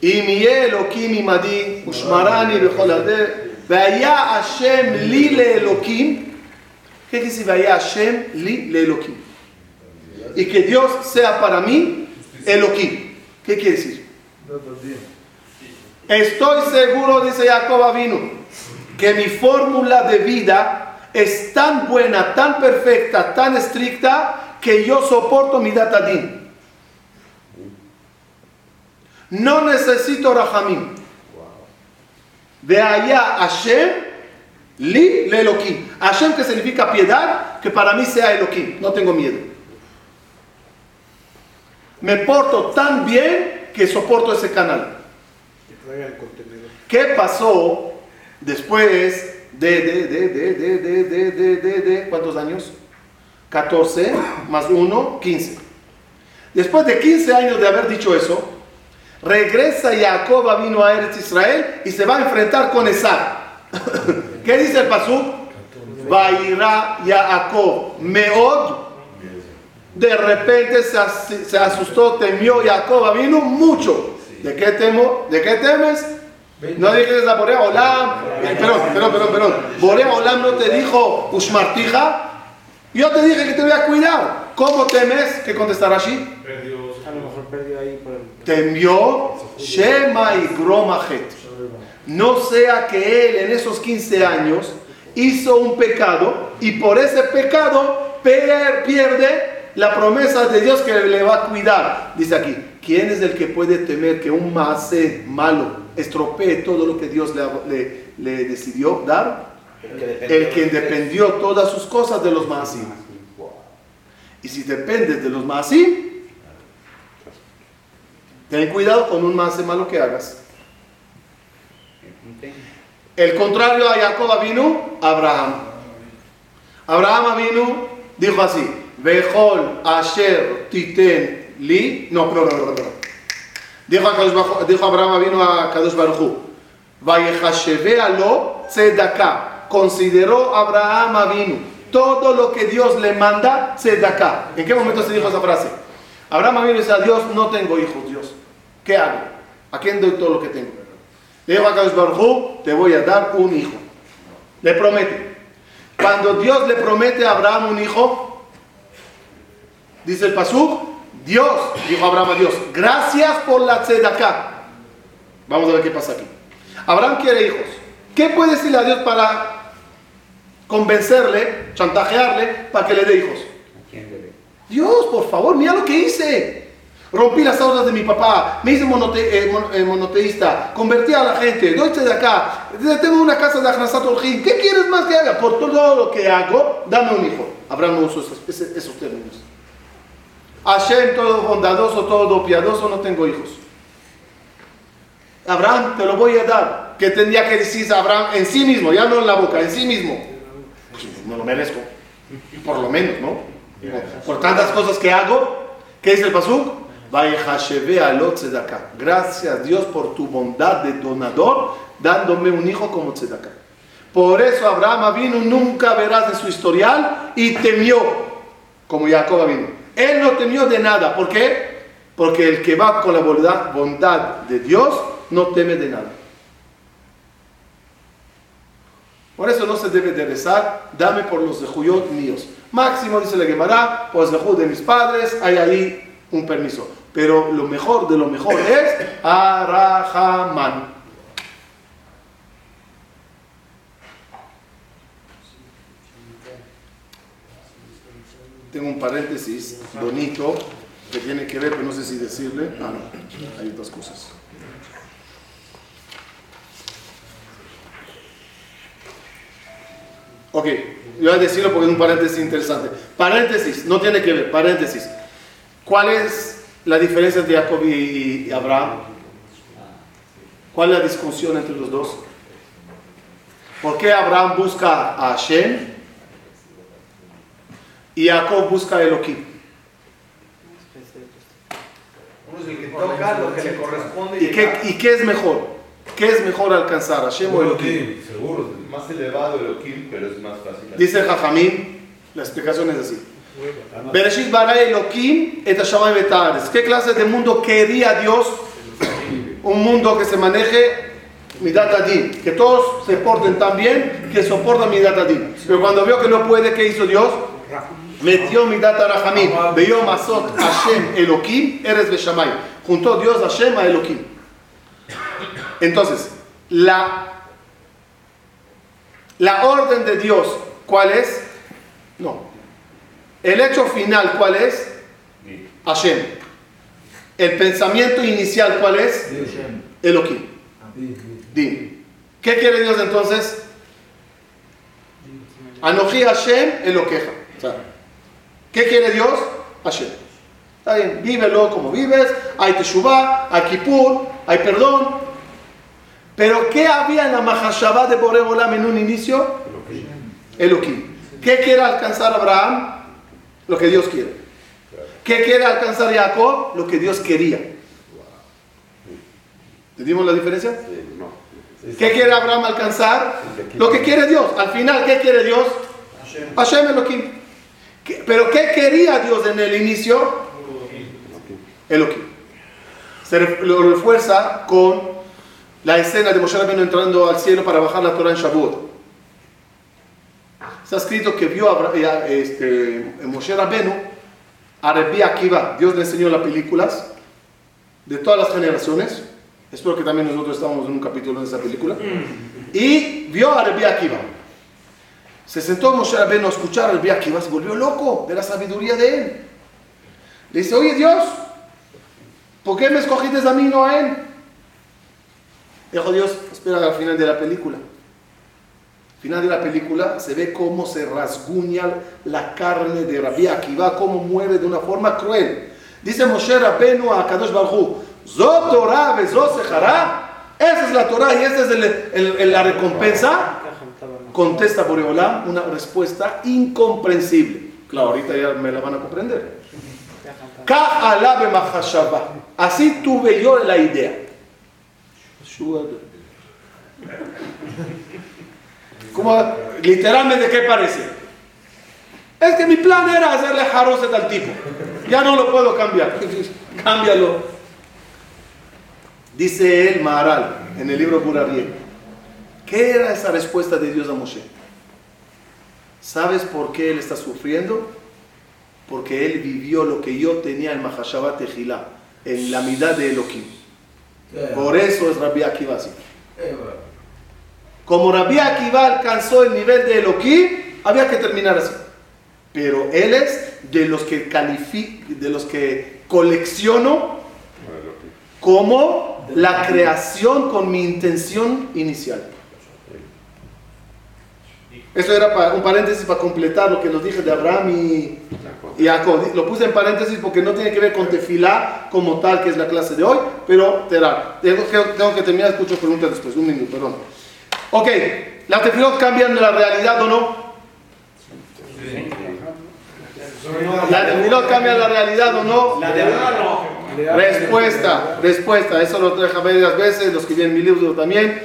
Y mi Elohim imadi, ushmarani bejolade, vaya Hashem li le Elohim. ¿Qué dice vaya Hashem li le Elohim? Y que Dios sea para mí Elohim. ¿Qué quiere decir? Estoy seguro, dice Jacob vino, que mi fórmula de vida es tan buena, tan perfecta, tan estricta, que yo soporto mi datadín. No necesito rahamim. De allá Hashem li le Elohim. Hashem que significa piedad, que para mí sea Elohim. No tengo miedo. Me porto tan bien que soporto ese canal. ¿Qué pasó después de, de, de, de, de, de, de, de, de, de- ¿cuántos años? 14 más 1, 15. Después de 15 años de haber dicho eso, regresa Jacob vino a Eretz Israel y se va a enfrentar con Esar. ¿Qué dice el pasú? Vairá Jacob meod. De repente se, as- se asustó, temió Jacob vino mucho. ¿De qué temo? ¿De qué temes? No dices a Borea Olam. Eh, Perdón, perdón, perdón, perdón. Borea Olam no te dijo Ushmartija. Yo te dije que te voy a cuidar. ¿Cómo temes? ¿Qué contestará así? A lo mejor perdió ahí por el... Temió Shema y Gromajet. No sea que él en esos 15 años hizo un pecado y por ese pecado pierde la promesa de Dios que le va a cuidar. Dice aquí, ¿quién es el que puede temer que un maase malo estropee todo lo que Dios le, le- le decidió dar? El que dependió todas sus cosas de los maasim. Y si dependes de los maasim, ten cuidado con un maase malo que hagas. El contrario a Jacob vino Abraham. Abraham vino, dijo así: Bejol asher titen li. No, perdón, perdón, perdón. Dijo, a Kadosh dijo Abraham vino a Kadosh Baruchu. lo tzedakah. Consideró Abraham vino todo lo que Dios le manda tzedakah. ¿En qué momento se dijo esa frase? Abraham y dice a Dios: No tengo hijos, Dios. ¿Qué hago? ¿A quién doy todo lo que tengo? Le dijo a Kadosh Baruj te voy a dar un hijo. Le promete. Cuando Dios le promete a Abraham un hijo, dice el Pasuk, Dios, dijo Abraham a Dios, gracias por la tzedakah. Vamos a ver qué pasa aquí. Abraham quiere hijos. ¿Qué puede decirle a Dios para convencerle, chantajearle, para que le dé hijos? Dios, por favor, mira lo que hice. Rompí las aulas de mi papá, me hice monote- eh, mon- eh, monoteísta, convertí a la gente, doy de acá, tengo una casa de Ajnasat Orjim. ¿Qué quieres más que haga? Por todo lo que hago, dame un hijo. Abraham no usó esos, esos términos. Hashem, todo bondadoso, todo piadoso, no tengo hijos. Abraham, te lo voy a dar. ¿Qué tendría que decir Abraham en sí mismo? Ya no en la boca, en sí mismo. Pues, no lo merezco. Por lo menos, ¿no? Por tantas cosas que hago, ¿qué dice el Pasuk? Gracias Dios por tu bondad de donador, dándome un hijo como tzedakah. Por eso Abraham vino, nunca verás en su historial y temió, como Jacob vino. Él no temió de nada. ¿Por qué? Porque el que va con la bondad, bondad de Dios no teme de nada. Por eso no se debe de rezar, dame por los zehuyot míos. Máximo, dice la Gemara, por los zehut de mis padres, hay ahí un permiso. Pero lo mejor de lo mejor es Arahaman. Tengo un paréntesis bonito que tiene que ver, pero no sé si decirle. Ah, no, hay otras cosas. Ok, yo voy a decirlo porque es un paréntesis interesante. Paréntesis, no tiene que ver, paréntesis. ¿Cuál es la diferencia entre Jacob y y Abraham? ¿Cuál es la discusión entre los dos? ¿Por qué Abraham busca a Hashem? Y Jacob busca a Elohim. Uno es el que toca lo que le corresponde ¿Y qué, ¿Y qué es mejor? ¿Qué es mejor alcanzar? ¿Hashem o Elohim? Seguro. Más elevado Elohim, pero es más fácil. Dice Jajamín, la explicación es así. Bereshit bara Elohim et. ¿Qué clase de mundo quería Dios? Un mundo que se maneje Midat Adin, que todos se porten tan bien que soportan Midat Adin. Pero cuando vio que no puede, ¿qué hizo Dios? Metió Midat Arahamim, vio Masot Hashem Elohim, Eres Beshamay. Juntó Dios Hashem a Elohim. Entonces, la, la orden de Dios, ¿cuál es? No. El hecho final, ¿cuál es? Hashem. El pensamiento inicial, ¿cuál es? Elohim. Din. ¿Qué quiere Dios entonces? Anoji Hashem Eloqueja. ¿Qué quiere Dios? Hashem. Está bien, vívelo como vives, hay Teshuvah, hay Kippur, hay perdón. Pero ¿qué había en la Mahashabah de Boregolam en un inicio? Elohim. ¿Qué quiere alcanzar Abraham? Lo que Dios quiere. ¿Qué quiere alcanzar Jacob? Lo que Dios quería. ¿Entendimos la diferencia? ¿Qué quiere Abraham alcanzar? Lo que quiere Dios. Al final, ¿qué quiere Dios? Hashem Elohim. ¿Qué- ¿Pero qué quería Dios en el inicio? Elohim. Se lo refuerza con la escena de Moshe Rabbeinu entrando al cielo para bajar la Torah en Shavuot. Está escrito que vio a eh, este, Moshe Rabbeinu a Akiva. Dios le enseñó las películas de todas las generaciones. Espero que también nosotros estamos en un capítulo de esa película. Y vio a Rabbi Akiva. Se sentó Moshe Rabbeinu a escuchar a Rabbi Akiva, se volvió loco de la sabiduría de él. Le dice, oye Dios, ¿por qué me escogiste a mí no a él? Dijo Dios, espera al final de la película. Al final de la película se ve cómo se rasguña la carne de Rabbi Akiva, cómo muere de una forma cruel. Dice Moshe Rabbeinu a Kadosh Baruj Zot Torah. Esa es la Torah y esa es la recompensa. Contesta Boreolam una respuesta incomprensible. Claro, ahorita ya me la van a comprender. Así tuve yo la idea. Literalmente, ¿qué parece? Es que mi plan era hacerle jaroset al tipo. Ya no lo puedo cambiar. Cámbialo. Dice el Maharal en el libro Burariel. ¿Qué era esa respuesta de Dios a Moshe? ¿Sabes por qué él está sufriendo? Porque él vivió lo que yo tenía en Mahashabat Tejilá, en la mitad de Elohim. Por eso es Rabbi Akiva así. Como Rabbi Akiva alcanzó el nivel de Elohim, había que terminar así. Pero él es de los que califico, de los que colecciono como la creación con mi intención inicial. Eso era para- un paréntesis para completar lo que nos dije de Abraham y, y Jacob. Lo puse en paréntesis porque no tiene que ver con tefilá como tal, que es la clase de hoy, pero terá. Tengo, que- tengo que terminar, escucho preguntas después. Un minuto, perdón. Ok, ¿las tefilot cambian la realidad o no? ¿Las tefilot cambian la realidad o no? La de no. Respuesta, respuesta. Eso lo traje varias veces, los que vienen en mi libro también.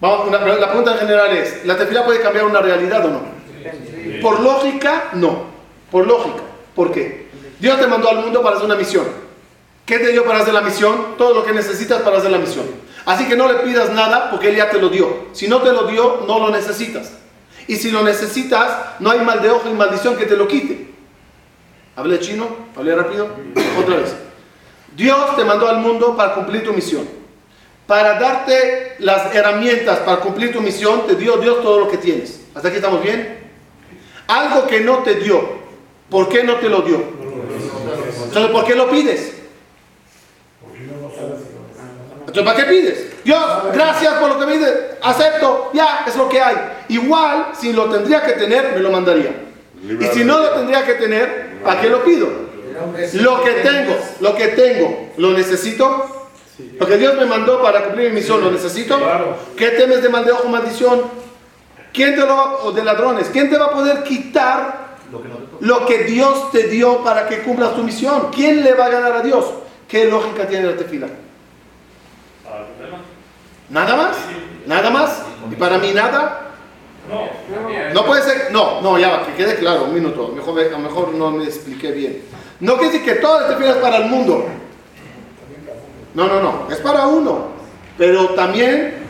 Vamos, una- la pregunta en general es, ¿la tefilá puede cambiar una realidad o no? Por lógica, no. Por lógica. ¿Por qué? Dios te mandó al mundo para hacer una misión. ¿Qué te dio para hacer la misión? Todo lo que necesitas para hacer la misión. Así que no le pidas nada porque Él ya te lo dio. Si no te lo dio, no lo necesitas. Y si lo necesitas, no hay mal de ojo y maldición que te lo quite. ¿Hablé chino? ¿Hablé rápido? Otra vez. Dios te mandó al mundo para cumplir tu misión. Para darte las herramientas para cumplir tu misión, te dio Dios todo lo que tienes. ¿Hasta aquí estamos bien? Algo que no te dio, ¿por qué no te lo dio? Entonces, ¿por qué lo pides? Entonces, ¿para qué pides? Dios, gracias por lo que me dices, acepto, ya, es lo que hay. Igual, si lo tendría que tener, me lo mandaría. Y si no lo tendría que tener, ¿para qué lo pido? Lo que tengo, lo que tengo, ¿lo necesito? Lo que Dios me mandó para cumplir mi misión, ¿lo necesito? ¿Qué temes de mal de ojo, maldición? ¿Quién te lo va, o de ladrones? ¿Quién te va a poder quitar lo que no. Lo Dios te dio para que cumplas tu misión. ¿Quién le va a ganar a Dios? ¿Qué lógica tiene la tefila? Para el problema. ¿Nada más? ¿Nada más? ¿Y para mí nada? No. No puede ser, no, no, ya va, que quede claro, un minuto, mejor, a lo mejor no me expliqué bien. No quiere decir que toda la tefila es para el mundo. No, no, no, es para uno, pero también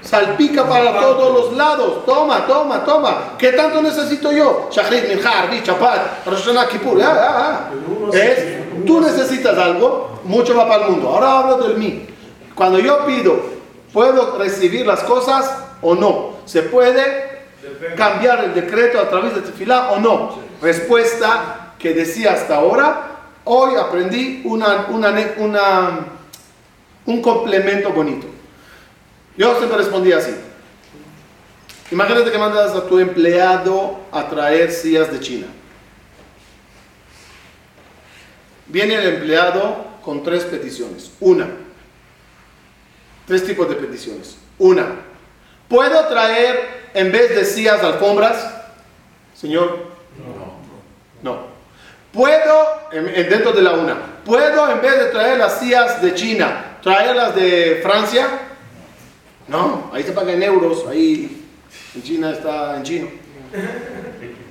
salpica para todos los lados. Toma, toma, toma. ¿Qué tanto necesito yo? Shachrit, Minjar, Arbi, Chapat, Rosh Kippur, ah, ah, ah. Es, tú necesitas algo, mucho va para el mundo. Ahora hablo del mí. Cuando yo pido, ¿puedo recibir las cosas o no? ¿Se puede cambiar el decreto a través de tefilá o no? Respuesta que decía hasta ahora. Hoy aprendí una, una, una, un complemento bonito. Yo siempre respondía así. Imagínate que mandas a tu empleado a traer sillas de China. Viene el empleado con tres peticiones. Una. Tres tipos de peticiones. Una. ¿Puedo traer en vez de sillas alfombras? Señor. No. No. ¿Puedo, en- en- dentro de la una, ¿puedo en vez de traer las sillas de China, traerlas de Francia? No, ahí se paga en euros, ahí en China está en chino.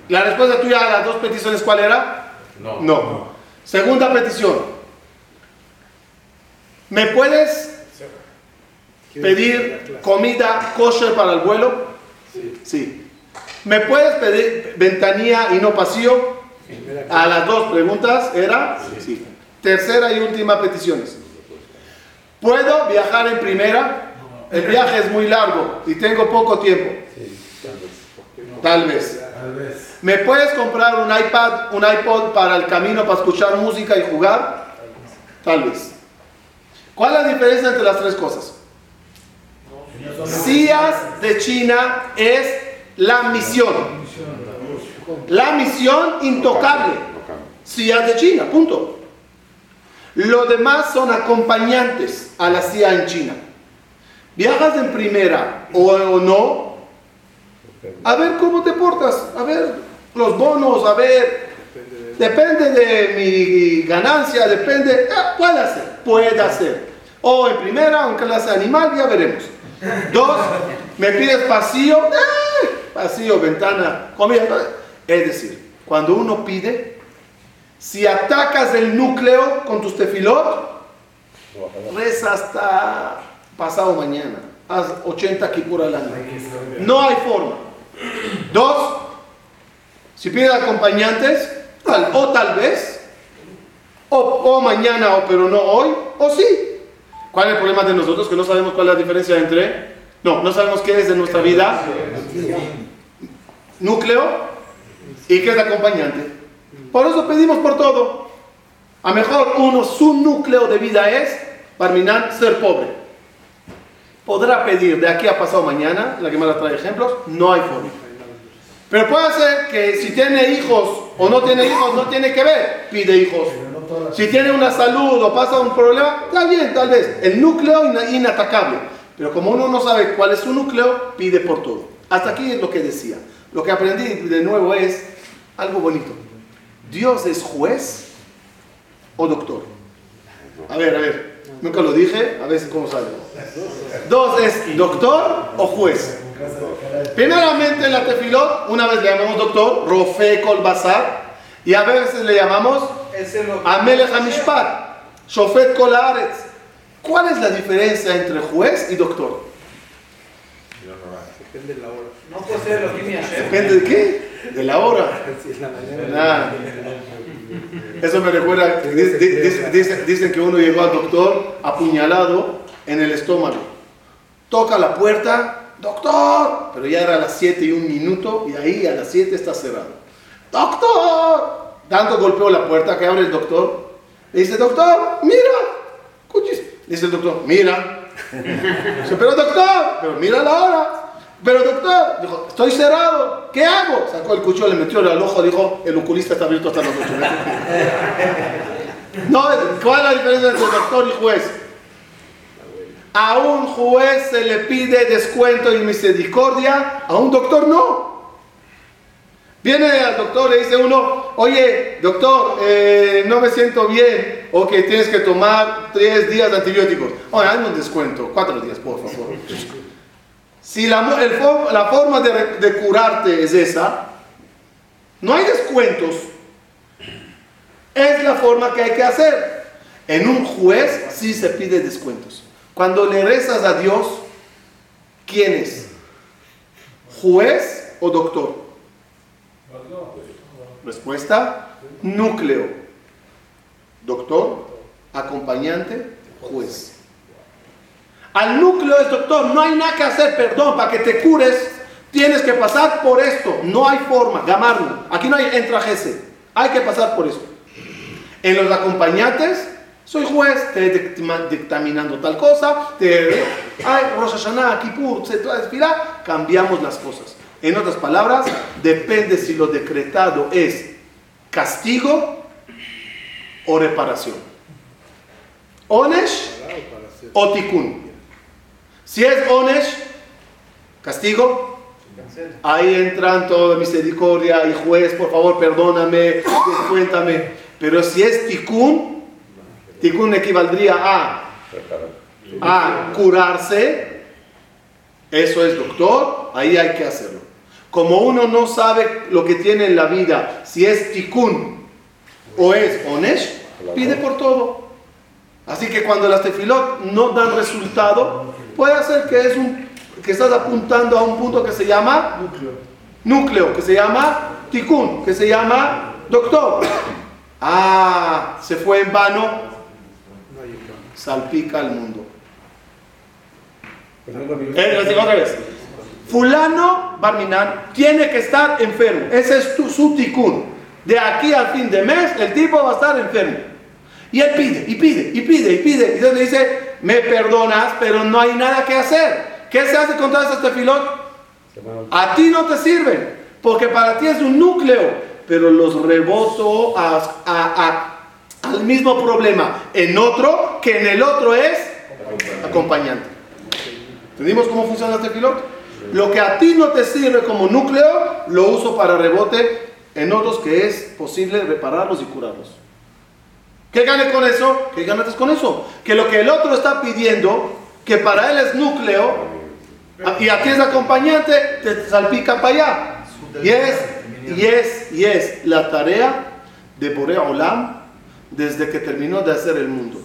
La respuesta tuya a las dos peticiones, ¿cuál era? No. No. Segunda petición. ¿Me puedes pedir comida kosher para el vuelo? Sí. ¿Me puedes pedir ventanilla y no pasillo? A las dos preguntas era sí. Tercera y última peticiones. ¿Puedo viajar en primera? El viaje es muy largo y tengo poco tiempo. Tal vez. Tal vez. ¿Me puedes comprar un iPad, un iPod para el camino para escuchar música y jugar? Tal vez. ¿Cuál es la diferencia entre las tres cosas? Sillas de China es la misión. La misión intocable. Sillas de China, punto. Lo demás son acompañantes a la silla en China. Viajas en primera o, o no, a ver cómo te portas, a ver los bonos, a ver, depende de mi ganancia, depende, ah, puede hacer, puede hacer. O en primera, aunque clase animal, ya veremos. Dos, me pides pasillo, ¡ay! pasillo, ventana, comida. Es decir, cuando uno pide, si atacas el núcleo con tus tefilot, reza hasta pasado mañana. Haz 80 kipur al año. No hay forma. Dos, si pides acompañantes, tal, o tal vez, o, o mañana, o pero no hoy, o sí. ¿Cuál es el problema de nosotros? Que no sabemos cuál es la diferencia entre, no, no sabemos qué es de nuestra vida, núcleo, y qué es acompañante. Por eso pedimos por todo. A mejor uno, su núcleo de vida es, Barminan, ser pobre. Podrá pedir de aquí a pasado mañana, la que me trae ejemplos, no hay forma. Pero puede ser que si tiene hijos o no tiene hijos, no tiene que ver, pide hijos. Si tiene una salud o pasa un problema, está bien, tal vez. El núcleo ina- inatacable. Pero como uno no sabe cuál es su núcleo, pide por todo. Hasta aquí es lo que decía. Lo que aprendí de nuevo es algo bonito. ¿Dios es juez o doctor? A ver, a ver. Nunca lo dije, a ver cómo sale. Dos es doctor o juez. Primeramente en la tefilot, una vez le llamamos doctor, Rofe Kol Basar, y a veces le llamamos Amelech Hamishpat, Shofet Kol Haaretz. ¿Cuál es la diferencia entre juez y doctor? Depende de la hora. No puede ser lo que. ¿Depende de qué? De la hora. Ah. Eso me recuerda, dicen que uno llegó al doctor apuñalado en el estómago. Toca la puerta, doctor, pero ya era a las 7 y un minuto y ahí a las 7 está cerrado. Doctor, tanto golpeó la puerta que abre el doctor. Le dice, doctor, mira, cuchis. Dice el doctor, mira. Dice, pero doctor, pero mira la hora. Pero doctor, dijo, estoy cerrado, ¿qué hago? Sacó el cuchillo, le metió al ojo, dijo, el oculista está abierto hasta las 8. No, ¿cuál es la diferencia entre doctor y juez? A un juez se le pide descuento y misericordia, a un doctor no. Viene al doctor, le dice uno, oye, doctor, eh, no me siento bien, o que tienes que tomar tres días de antibióticos. Oye, hazme un descuento, cuatro días, por favor. Si la, el la forma de curarte es esa, no hay descuentos. Es la forma que hay que hacer. En un juez sí se pide descuentos. Cuando le rezas a Dios, ¿quién es? ¿Juez o doctor? Respuesta, núcleo. Doctor, acompañante, juez. Al núcleo es doctor, no hay nada que hacer, perdón, para que te cures, tienes que pasar por esto. No hay forma, llamarlo. Aquí no hay entrajese, hay que pasar por esto. En los acompañantes, soy juez, te dictaminando tal cosa, te, ay, Rosh Hashanah, Kippur, Tefilá, cambiamos las cosas. En otras palabras, depende si lo decretado es castigo o reparación. Onesh o tikkun. Si es onesh, castigo, ahí entran toda misericordia y juez, por favor, perdóname, cuéntame. Pero si es tikkun, tikkun equivaldría a, a curarse, eso es doctor, ahí hay que hacerlo. Como uno no sabe lo que tiene en la vida, si es tikkun o es onesh, pide por todo. Así que cuando las tefilot no dan resultado, puede ser que, es un, que estás apuntando a un punto que se llama núcleo, que se llama tikkun, que se llama doctor. Ah, se fue en vano, salpica al mundo. Eh, les digo otra vez. Fulano Barminan tiene que estar enfermo. Ese es tu, su tikkun. De aquí al fin de mes, el tipo va a estar enfermo. Y él pide, y pide, y pide, y pide. Y Dios le dice, me perdonas, pero no hay nada que hacer. ¿Qué se hace con todas estas tefilot? A ti no te sirven, porque para ti es un núcleo, pero los reboto a- a- a- al mismo problema en otro, que en el otro es acompañante. ¿Entendimos cómo funciona este piloto? Lo que a ti no te sirve como núcleo, lo uso para rebote en otros que es posible repararlos y curarlos. ¿Qué gane con eso? ¿Qué ganas con eso? Que lo que el otro está pidiendo, que para él es núcleo, y a ti es acompañante, te salpica para allá. Y es, y es, y es la tarea de Borea Olam desde que terminó de hacer el mundo.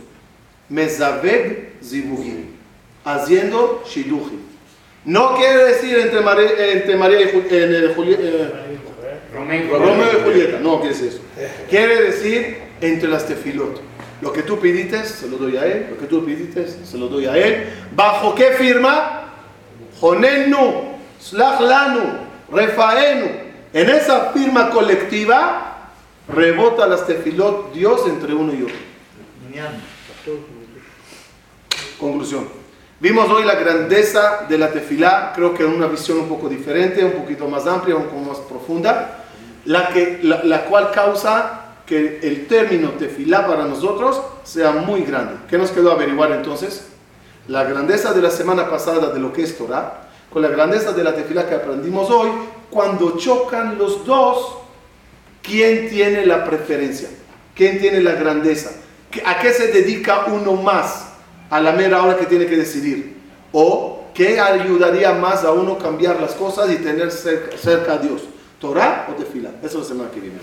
Mezaved Zibuhim, haciendo Shiluhim. No quiere decir entre María, entre María y Jul- en el Juli- eh, Romeo y Julieta, no quiere decir eso. Quiere decir entre las tefilot. Lo que tú pidiste, se lo doy a él. Lo que tú pidiste, se lo doy a él. ¿Bajo qué firma? Jonenu, Slachlanu, Refaenu. En esa firma colectiva, rebota las tefilot Dios entre uno y otro. Conclusión. Vimos hoy la grandeza de la tefilá, creo que en una visión un poco diferente, un poquito más amplia, un poco más profunda, la, que, la, la cual causa que el término tefilá para nosotros sea muy grande. ¿Qué nos quedó averiguar entonces? La grandeza de la semana pasada de lo que es Torah, con la grandeza de la tefilá que aprendimos hoy, cuando chocan los dos, ¿quién tiene la preferencia? ¿Quién tiene la grandeza? ¿A qué se dedica uno más a la mera hora que tiene que decidir? ¿O qué ayudaría más a uno cambiar las cosas y tener cerca, cerca a Dios? ¿Torah o tefilá? Eso es la semana que viene.